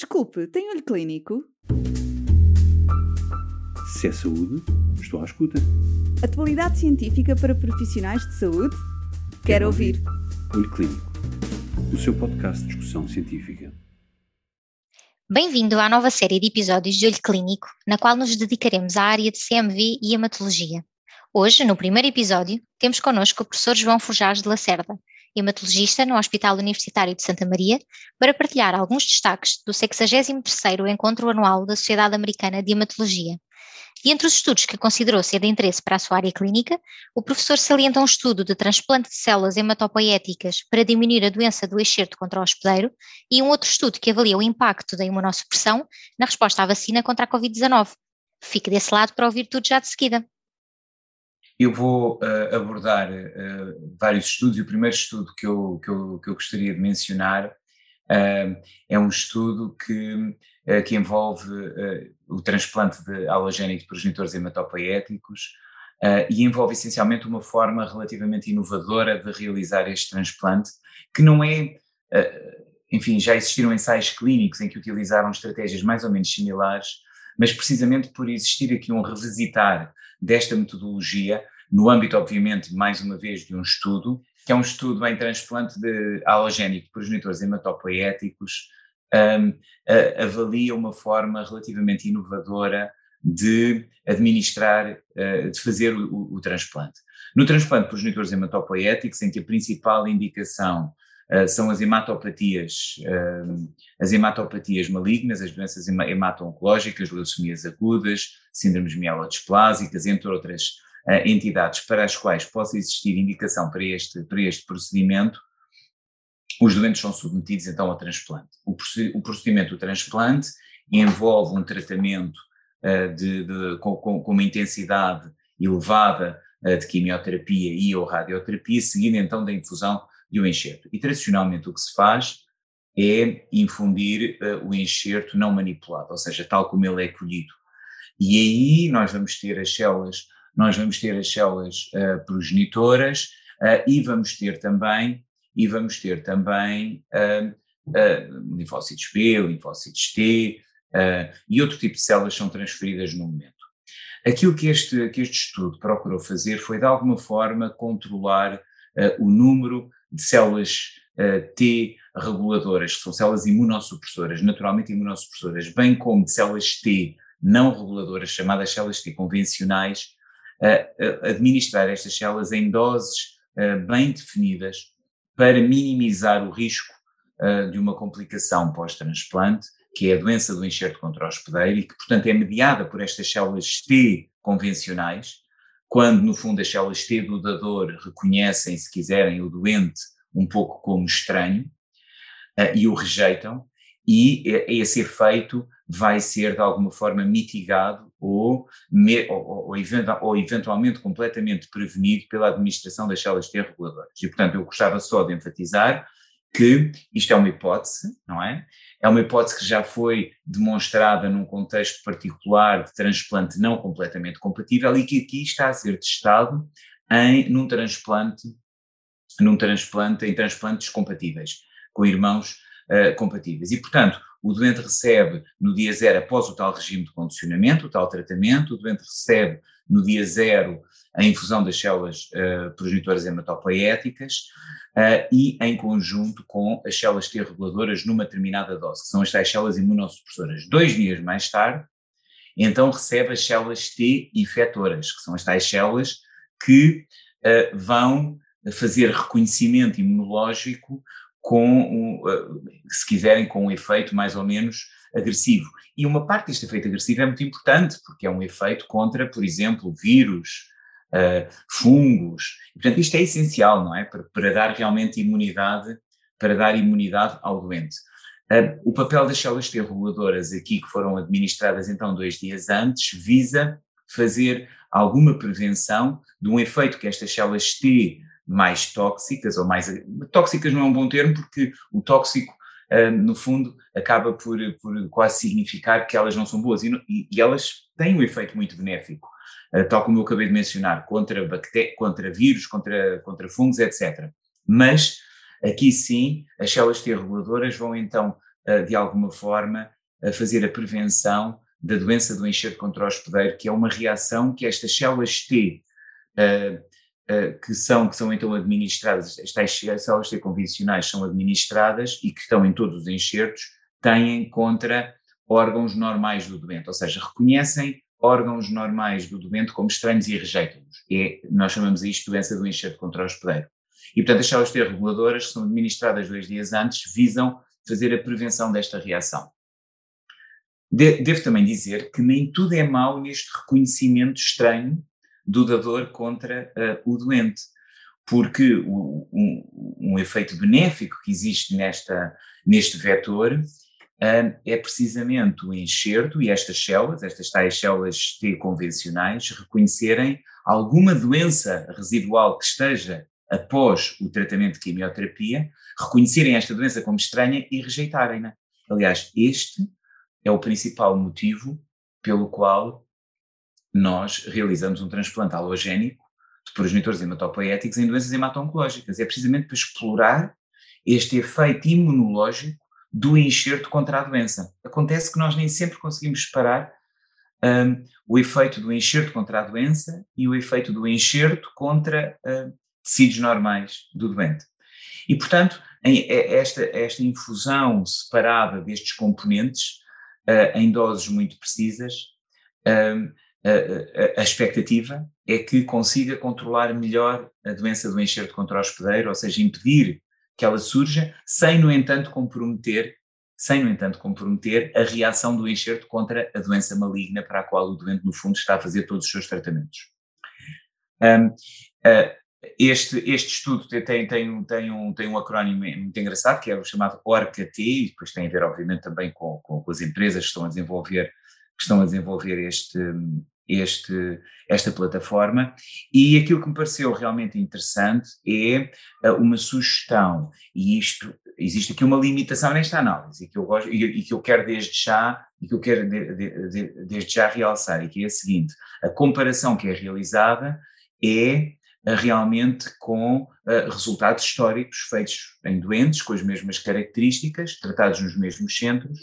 Desculpe, tem olho clínico? Se é saúde, estou à escuta. Atualidade científica para profissionais de saúde? Quero, Quero ouvir. Olho Clínico, o seu podcast de discussão científica. Bem-vindo à nova série de episódios de Olho Clínico, na qual nos dedicaremos à área de CMV e hematologia. Hoje, no primeiro episódio, temos connosco o professor João Forjás de Lacerda, hematologista no Hospital Universitário de Santa Maria, para partilhar alguns destaques do 63º Encontro Anual da Sociedade Americana de Hematologia. E entre os estudos que considerou ser de interesse para a sua área clínica, o professor salienta um estudo de transplante de células hematopoéticas para diminuir a doença do excerto contra o hospedeiro e um outro estudo que avalia o impacto da imunossupressão na resposta à vacina contra a Covid-19. Fique desse lado para ouvir tudo já de seguida. Eu vou uh, abordar uh, vários estudos. E o primeiro estudo que eu, que eu, que eu gostaria de mencionar uh, é um estudo que, que envolve o transplante de halogénico de progenitores hematopoéticos e envolve essencialmente uma forma relativamente inovadora de realizar este transplante, que não é, enfim, já existiram ensaios clínicos em que utilizaram estratégias mais ou menos similares, mas precisamente por existir aqui um revisitar desta metodologia, no âmbito, obviamente, mais uma vez, de um estudo, que é um estudo em transplante de halogénico de progenitores hematopoéticos, um, avalia uma forma relativamente inovadora de administrar, uh, de fazer o, o, transplante. No transplante de progenitores hematopoéticos, em que a principal indicação uh, são as hematopatias, uh, as hematopatias malignas, as doenças hemato-oncológicas, leucemias agudas, síndromes mielodisplásicas, entre outras uh, entidades para as quais possa existir indicação para este, para este procedimento, os doentes são submetidos então ao transplante. O, o procedimento do transplante envolve um tratamento de, de, com, com, uma intensidade elevada de quimioterapia e ou radioterapia, seguindo então da infusão de um enxerto. E tradicionalmente o que se faz é infundir uh, o enxerto não manipulado, ou seja, tal como ele é colhido. E aí nós vamos ter as células, nós vamos ter as células uh, progenitoras uh, e vamos ter também e vamos ter também linfócitos B, linfócitos T e outro tipo de células são transferidas no momento. Aquilo que este, que este estudo procurou fazer foi, de alguma forma, controlar o número de células uh, T reguladoras, que são células imunossupressoras, naturalmente imunossupressoras, bem como de células T não reguladoras, chamadas células T convencionais, uh, administrar estas células em doses uh, bem definidas para minimizar o risco de uma complicação pós-transplante, que é a doença do enxerto contra o hospedeiro e que, portanto, é mediada por estas células T convencionais, quando no fundo as células T do dador reconhecem, se quiserem, o doente um pouco como estranho uh, e o rejeitam, e esse efeito vai ser de alguma forma mitigado ou, me, ou, ou, ou, eventualmente completamente prevenido pela administração das células T reguladoras. E portanto eu gostava só de enfatizar que isto é uma hipótese, não é? É uma hipótese que já foi demonstrada num contexto particular de transplante não completamente compatível e que aqui está a ser testado em, num transplante, num transplante, em transplantes compatíveis, com irmãos uh, compatíveis. E, portanto, o doente recebe no dia zero, após o tal regime de condicionamento, o tal tratamento, o doente recebe no dia zero a infusão das células uh, progenitoras hematopoéticas uh, e em conjunto com as células T reguladoras numa determinada dose, que são as tais células imunossupressoras. Dois dias mais tarde, então recebe as células T efetoras, que são as tais células que uh, vão fazer reconhecimento imunológico com, se quiserem, com um efeito mais ou menos agressivo. E uma parte deste efeito agressivo é muito importante, porque é um efeito contra, por exemplo, vírus, uh, fungos. E, portanto, isto é essencial, não é? Para, para, dar realmente imunidade, para dar imunidade ao doente. Uh, o papel das células T reguladoras aqui, que foram administradas então dois dias antes, visa fazer alguma prevenção de um efeito que estas células T mais tóxicas, ou mais. Tóxicas não é um bom termo, porque o tóxico, uh, no fundo, acaba por, por quase significar que elas não são boas, e, e elas têm um efeito muito benéfico, uh, tal como eu acabei de mencionar, contra, bactérias, contra vírus, contra, contra fungos, etc. Mas, aqui sim, as células T reguladoras vão então de alguma forma, fazer a prevenção da doença do enxerto contra o hospedeiro, que é uma reação que estas células T, que, são, que são então administradas, estas células T convencionais são administradas e que estão em todos os enxertos, têm contra órgãos normais do doente, ou seja, reconhecem órgãos normais do doente como estranhos e rejeitam-nos. É, nós chamamos isto doença do enxerto contra o hospedeiro. E, portanto, as células T reguladoras, que são administradas dois dias antes, visam fazer a prevenção desta reação. De, devo também dizer que nem tudo é mau neste reconhecimento estranho do dador contra uh, o doente, porque o, um, um, efeito benéfico que existe nesta, neste vetor é precisamente o enxerto e estas células, estas tais células T convencionais, reconhecerem alguma doença residual que esteja após o tratamento de quimioterapia, reconhecerem esta doença como estranha e rejeitarem-na. Aliás, este é o principal motivo pelo qual nós realizamos um transplante halogénico de progenitores hematopoéticos em doenças hemato-oncológicas. É precisamente para explorar este efeito imunológico do enxerto contra a doença. Acontece que nós nem sempre conseguimos separar um, o efeito do enxerto contra a doença e o efeito do enxerto contra uh, tecidos normais do doente. E, portanto, em, esta, esta infusão separada destes componentes uh, em doses muito precisas, uh, a, a, expectativa é que consiga controlar melhor a doença do enxerto contra o hospedeiro, ou seja, impedir que ela surja, sem, no entanto, comprometer, sem, no entanto, comprometer a reação do enxerto contra a doença maligna para a qual o doente, no fundo, está a fazer todos os seus tratamentos. Um, uh, este, este estudo tem, tem, tem, um, tem, um, tem um acrónimo muito engraçado, que é o chamado ORCA-T, e depois tem a ver, obviamente, também com, com, com, as empresas que estão a desenvolver, que estão a desenvolver este, este, esta plataforma. E aquilo que me pareceu realmente interessante é uh, uma sugestão, e isto, existe aqui uma limitação nesta análise, e que eu, gosto, e, que eu quero desde já, e que eu quero de, de, de, desde já realçar, e que é a seguinte, a comparação que é realizada é uh, realmente com uh, resultados históricos feitos em doentes com as mesmas características, tratados nos mesmos centros,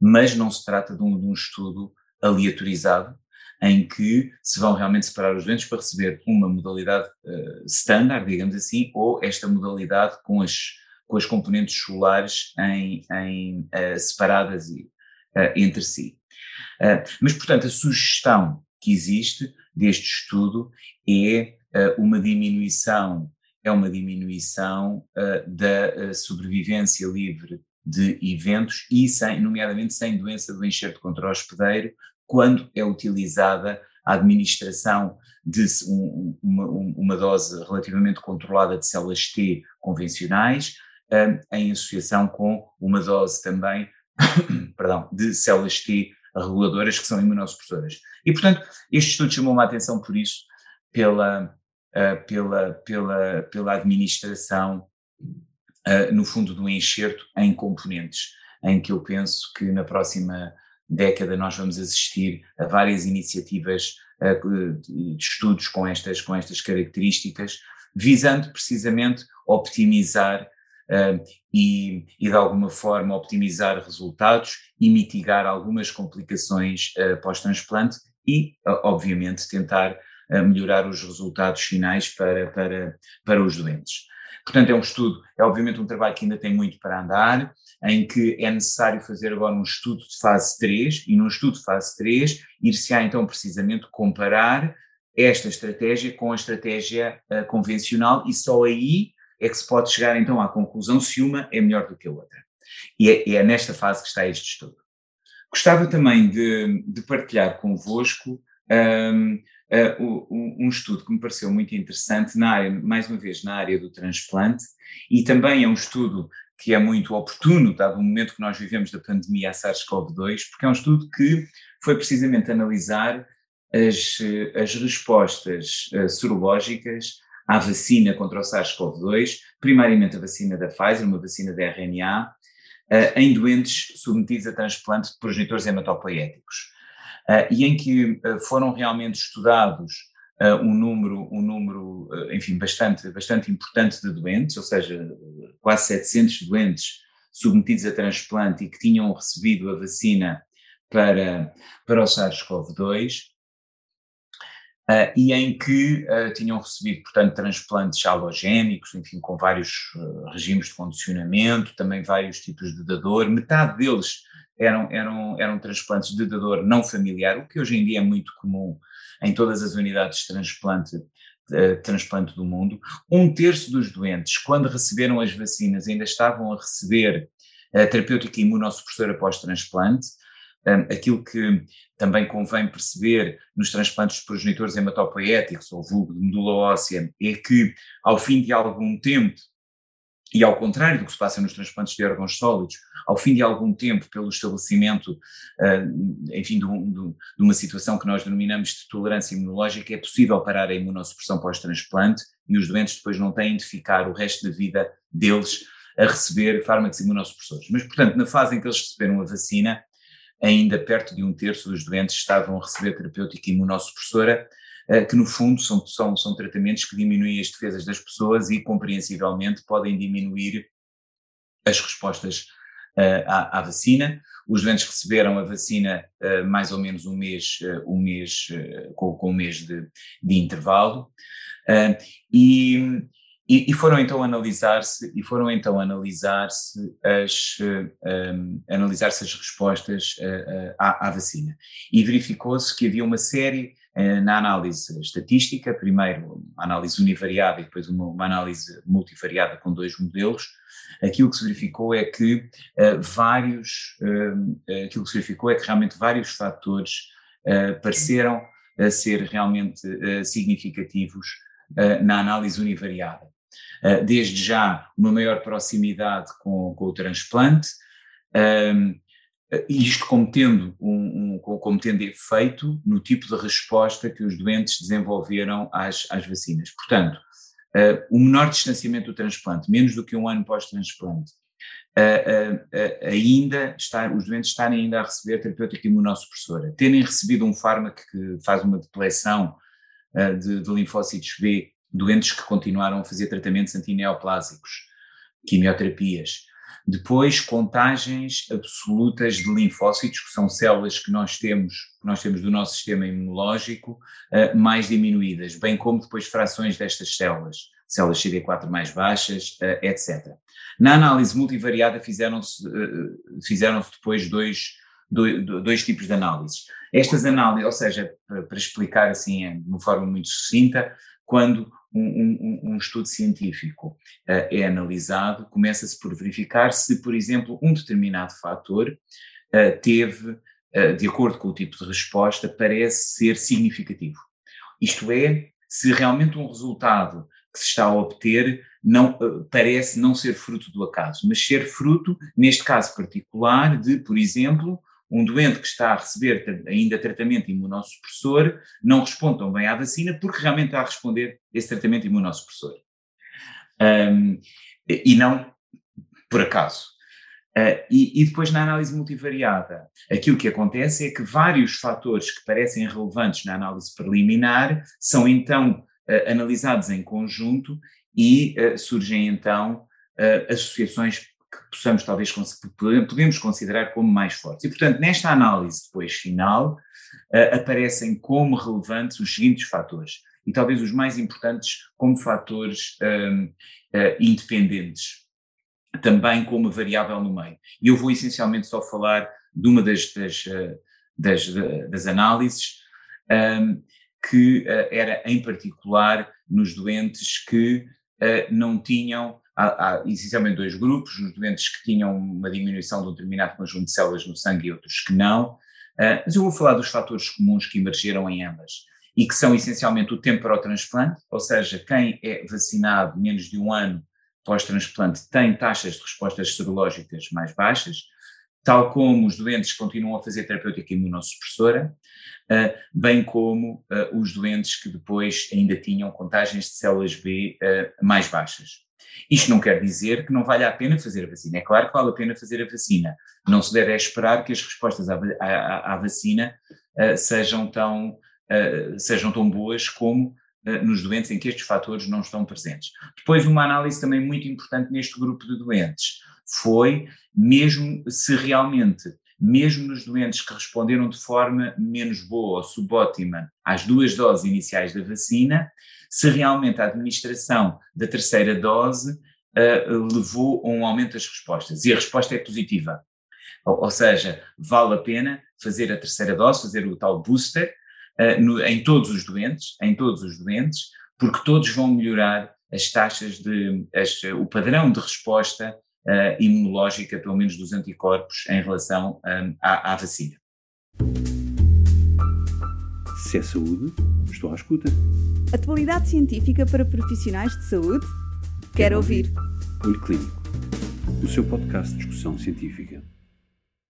mas não se trata de um, de um estudo aleatorizado, em que se vão realmente separar os doentes para receber uma modalidade uh, standard, digamos assim, ou esta modalidade com as, com as componentes solares em, em uh, separadas e, uh, entre si. mas, portanto, a sugestão que existe deste estudo é uma diminuição, é uma diminuição da sobrevivência livre de eventos e, sem, nomeadamente, sem doença do enxerto contra o hospedeiro, quando é utilizada a administração de um, uma, uma, dose relativamente controlada de células T convencionais, um, em associação com uma dose também perdão, de células T reguladoras que são imunossupressoras. E, portanto, este estudo chamou-me a atenção por isso, pela, uh, pela, pela, pela administração uh, no fundo, do enxerto em componentes, em que eu penso que na próxima década nós vamos assistir a várias iniciativas uh, de estudos com estas, com estas características, visando precisamente optimizar uh, e, e, de alguma forma, optimizar resultados e mitigar algumas complicações uh, pós-transplante e, obviamente, tentar melhorar os resultados finais para, para, para os doentes. Portanto, é um estudo, é obviamente um trabalho que ainda tem muito para andar, em que é necessário fazer agora um estudo de fase 3, e num estudo de fase 3, ir-se-á então precisamente comparar esta estratégia com a estratégia uh, convencional, e só aí é que se pode chegar então à conclusão se uma é melhor do que a outra. E é, é nesta fase que está este estudo. Gostava também de, de partilhar convosco um, uh, um, estudo que me pareceu muito interessante na área, mais uma vez, na área do transplante, e também é um estudo que é muito oportuno, dado o momento que nós vivemos da pandemia a SARS-CoV-2, porque é um estudo que foi precisamente analisar as, as respostas uh, sorológicas à vacina contra o SARS-CoV-2, primariamente a vacina da Pfizer, uma vacina de RNA, em doentes submetidos a transplante de progenitores hematopoéticos. Uh, e em que uh, foram realmente estudados uh, um número, um número enfim, bastante, bastante importante de doentes, ou seja, quase 700 doentes submetidos a transplante e que tinham recebido a vacina para, para o SARS-CoV-2, Uh, e em que uh, tinham recebido, portanto, transplantes halogénicos, enfim, com vários uh, regimes de condicionamento, também vários tipos de dador. Metade deles eram, eram, eram transplantes de dador não familiar, o que hoje em dia é muito comum em todas as unidades de transplante, transplante do mundo. Um terço dos doentes, quando receberam as vacinas, ainda estavam a receber a terapêutica imunossupressora pós-transplante. Um, aquilo que também convém perceber nos transplantes de progenitores hematopoéticos ou vulgo de medula óssea é que, ao fim de algum tempo, e ao contrário do que se passa nos transplantes de órgãos sólidos, ao fim de algum tempo, pelo estabelecimento, uh, enfim, de, um, de, uma situação que nós denominamos de tolerância imunológica, é possível parar a imunossupressão pós-transplante e os doentes depois não têm de ficar o resto da vida deles a receber fármacos imunossupressores. Mas, portanto, na fase em que eles receberam a vacina, ainda perto de um terço dos doentes estavam a receber terapêutica imunossupressora, que no fundo são, são, são tratamentos que diminuem as defesas das pessoas e compreensivelmente podem diminuir as respostas uh, à, à, vacina. Os doentes receberam a vacina uh, mais ou menos um mês, uh, um mês com, com, um mês de, de intervalo. e e, e, foram então analisar-se e foram então analisar-se as um, analisar-se as respostas uh, uh, à, à, vacina. E verificou-se que havia uma série uh, na análise estatística primeiro uma análise univariada e depois uma, uma, análise multivariada com dois modelos aquilo que se verificou é que vários hum, aquilo que se verificou é que realmente vários fatores pareceram ser realmente significativos na análise univariada. eh, desde já uma maior proximidade com, com o transplante, isto como tendo, um, um, tendo efeito no tipo de resposta que os doentes desenvolveram às, às vacinas. Portanto, uh, o menor distanciamento do transplante, menos do que um ano pós-transplante, uh, ainda estar, os doentes estarem ainda a receber terapêutica imunossupressora, terem recebido um fármaco que faz uma depleção de, de linfócitos B doentes que continuaram a fazer tratamentos antineoplásicos, quimioterapias. Depois, contagens absolutas de linfócitos, que são células que nós temos, que nós temos do nosso sistema imunológico, uh, mais diminuídas, bem como depois frações destas células, células CD4 mais baixas, eh, etc. Na análise multivariada fizeram-se uh, fizeram depois dois, dois, dois, tipos de análises. Estas análises, ou seja, para explicar assim de uma forma muito sucinta, quando um, um, um estudo científico uh, é analisado, começa-se por verificar se, por exemplo, um determinado fator uh, teve, uh, de acordo com o tipo de resposta, parece ser significativo. Isto é, se realmente um resultado que se está a obter não parece não ser fruto do acaso, mas ser fruto, neste caso particular, de, por exemplo, um doente que está a receber ainda tratamento imunossupressor não responde tão bem à vacina porque realmente está a responder esse tratamento imunossupressor. Um, e não por acaso. Uh, e, e, depois na análise multivariada, aquilo que acontece é que vários fatores que parecem relevantes na análise preliminar são então uh, analisados em conjunto e uh, surgem então associações que possamos talvez podemos considerar como mais fortes. E, portanto, nesta análise depois final, uh, aparecem como relevantes os seguintes fatores, e talvez os mais importantes como fatores uh, independentes, também com uma variável no meio. E eu vou essencialmente só falar de uma das, das, das, das análises, um, que era em particular nos doentes que não tinham há, há essencialmente dois grupos, os doentes que tinham uma diminuição de um determinado conjunto de células no sangue e outros que não, uh, mas eu vou falar dos fatores comuns que emergeram em ambas e que são essencialmente o tempo para o transplante, ou seja, quem é vacinado menos de um ano pós-transplante tem taxas de respostas serológicas mais baixas, tal como os doentes que continuam a fazer terapêutica imunossupressora, uh, bem como uh, os doentes que depois ainda tinham contagens de células B mais baixas. Isto não quer dizer que não valha a pena fazer a vacina. É claro que vale a pena fazer a vacina. Não se deve esperar que as respostas à, à, à vacina uh, sejam, tão, uh, sejam tão boas como uh, nos doentes em que estes fatores não estão presentes. Depois, uma análise também muito importante neste grupo de doentes foi mesmo se realmente, mesmo nos doentes que responderam de forma menos boa ou subótima às duas doses iniciais da vacina, se realmente a administração da terceira dose uh, levou a um aumento das respostas. E a resposta é positiva. Ou, ou, seja, vale a pena fazer a terceira dose, fazer o tal booster uh, no, em todos os doentes, em todos os doentes, porque todos vão melhorar as taxas de, as, o padrão de resposta uh, imunológica, pelo menos dos anticorpos, em relação um, à, à vacina. Se é saúde, estou à escuta. Atualidade científica para profissionais de saúde? Quero, Quero ouvir. ouvir. Olho Clínico, o seu podcast de discussão científica.